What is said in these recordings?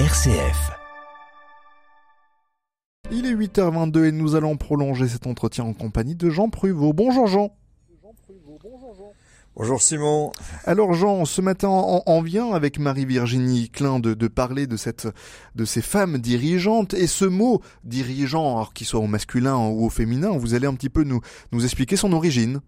RCF. Il est 8h22 et nous allons prolonger cet entretien en compagnie de Jean Pruvot. Bonjour Jean. Bonjour Simon. Alors Jean, ce matin on, vient avec Marie-Virginie Klein de, parler de cette de ces femmes dirigeantes et ce mot dirigeant, alors qu'il soit au masculin ou au féminin, vous allez un petit peu nous nous expliquer son origine.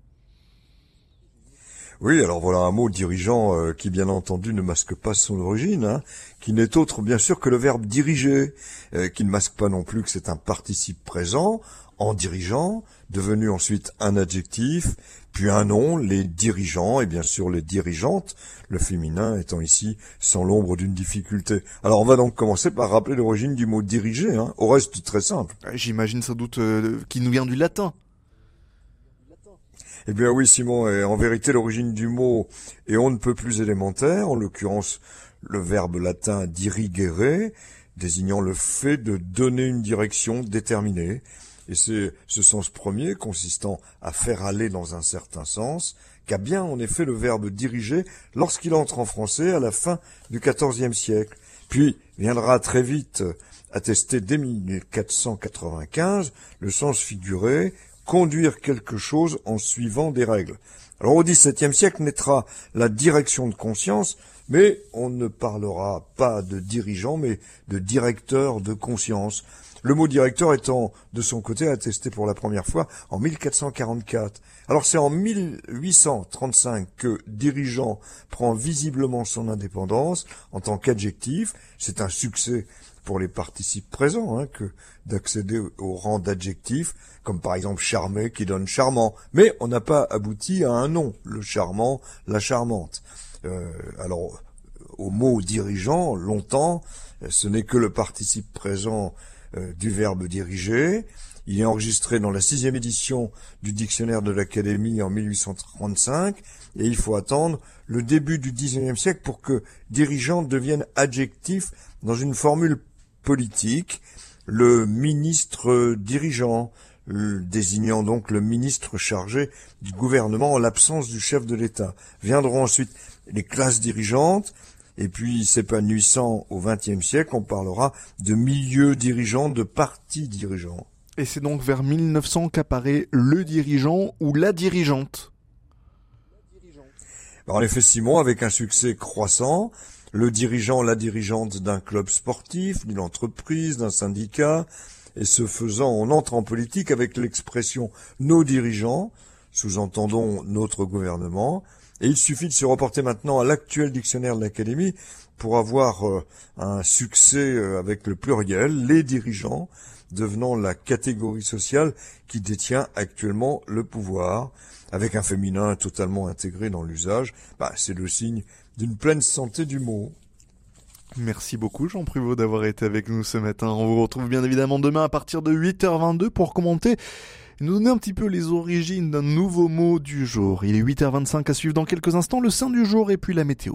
Oui, alors voilà un mot dirigeant euh, qui bien entendu ne masque pas son origine, hein, qui n'est autre bien sûr que le verbe diriger, euh, qui ne masque pas non plus que c'est un participe présent en dirigeant, devenu ensuite un adjectif, puis un nom, les dirigeants et bien sûr les dirigeantes, le féminin étant ici sans l'ombre d'une difficulté. Alors on va donc commencer par rappeler l'origine du mot diriger, hein, au reste très simple. J'imagine sans doute euh, qu'il nous vient du latin. Eh bien oui, Simon, et en vérité, l'origine du mot est on ne peut plus élémentaire, en l'occurrence le verbe latin dirigere, désignant le fait de donner une direction déterminée. Et c'est ce sens premier, consistant à faire aller dans un certain sens, qu'a bien en effet le verbe diriger lorsqu'il entre en français à la fin du XIVe siècle. Puis viendra très vite attester dès 1495 le sens figuré conduire quelque chose en suivant des règles. Alors au XVIIe siècle naîtra la direction de conscience, mais on ne parlera pas de dirigeant, mais de directeur de conscience. Le mot directeur étant de son côté attesté pour la première fois en 1444. Alors c'est en 1835 que dirigeant prend visiblement son indépendance en tant qu'adjectif. C'est un succès pour les participes présents hein, que d'accéder au rang d'adjectif, comme par exemple charmé qui donne charmant. Mais on n'a pas abouti à un nom, le charmant, la charmante. Euh, alors, au mot dirigeant, longtemps, ce n'est que le participe présent euh, du verbe diriger. Il est enregistré dans la sixième édition du dictionnaire de l'Académie en 1835 et il faut attendre le début du XIXe siècle pour que dirigeant devienne adjectif dans une formule politique, le ministre dirigeant, désignant donc le ministre chargé du gouvernement en l'absence du chef de l'État. Viendront ensuite les classes dirigeantes, et puis s'épanouissant au XXe siècle, on parlera de milieu dirigeant, de parti dirigeant. Et c'est donc vers 1900 qu'apparaît le dirigeant ou la dirigeante. En effet, Simon, avec un succès croissant, le dirigeant, la dirigeante d'un club sportif, d'une entreprise, d'un syndicat, et ce faisant, on entre en politique avec l'expression nos dirigeants, sous-entendons notre gouvernement, et il suffit de se reporter maintenant à l'actuel dictionnaire de l'Académie pour avoir euh, un succès euh, avec le pluriel, les dirigeants, devenant la catégorie sociale qui détient actuellement le pouvoir, avec un féminin totalement intégré dans l'usage, bah, c'est le signe d'une pleine santé du mot. Merci beaucoup Jean Pruvot d'avoir été avec nous ce matin. On vous retrouve bien évidemment demain à partir de 8h22 pour commenter et nous donner un petit peu les origines d'un nouveau mot du jour. Il est 8h25 à suivre dans quelques instants le sein du jour et puis la météo.